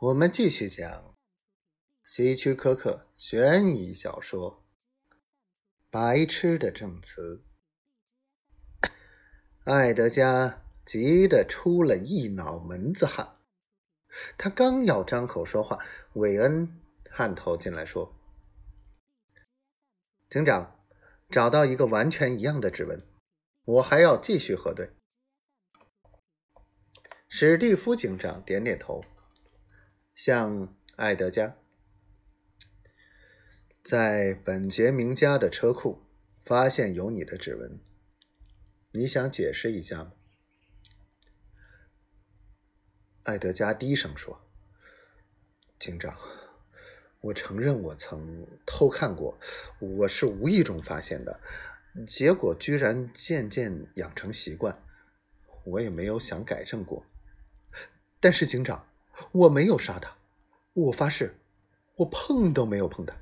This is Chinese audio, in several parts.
我们继续讲希区柯克悬疑小说《白痴的证词》。艾德加急得出了一脑门子汗，他刚要张口说话，韦恩探头进来说：“警长，找到一个完全一样的指纹，我还要继续核对。”史蒂夫警长点点头，向艾德加，在本杰明家的车库发现有你的指纹，你想解释一下吗？艾德加低声说：“警长，我承认我曾偷看过，我是无意中发现的，结果居然渐渐养成习惯，我也没有想改正过。”但是警长，我没有杀他，我发誓，我碰都没有碰他。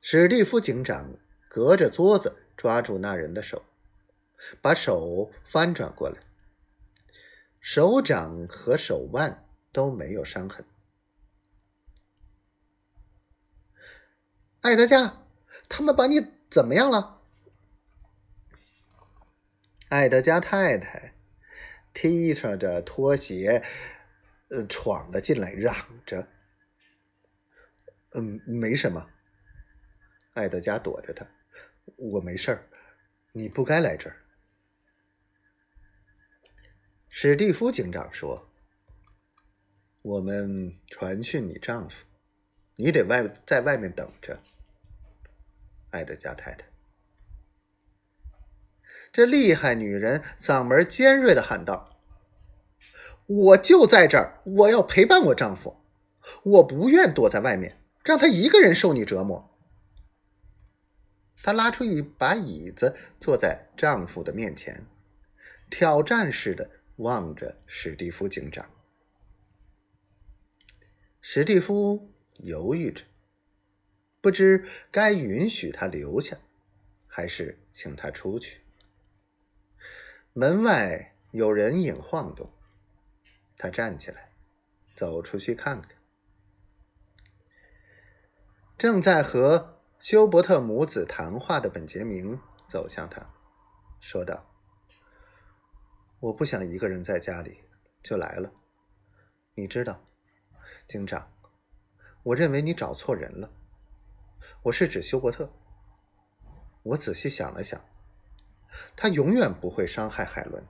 史蒂夫警长隔着桌子抓住那人的手，把手翻转过来，手掌和手腕都没有伤痕。艾德加，他们把你怎么样了？艾德加太太。踢着着拖鞋，呃，闯了进来，嚷着：“嗯，没什么。”艾德加躲着他：“我没事儿，你不该来这儿。”史蒂夫警长说：“我们传讯你丈夫，你得外在外面等着。”艾德加太太。这厉害女人嗓门尖锐的喊道：“我就在这儿，我要陪伴我丈夫，我不愿躲在外面，让他一个人受你折磨。”她拉出一把椅子，坐在丈夫的面前，挑战似的望着史蒂夫警长。史蒂夫犹豫着，不知该允许他留下，还是请他出去。门外有人影晃动，他站起来，走出去看看。正在和休伯特母子谈话的本杰明走向他，说道：“我不想一个人在家里，就来了。你知道，警长，我认为你找错人了。我是指休伯特。我仔细想了想。”他永远不会伤害海伦。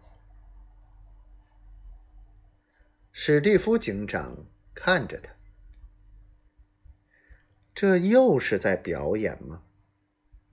史蒂夫警长看着他，这又是在表演吗？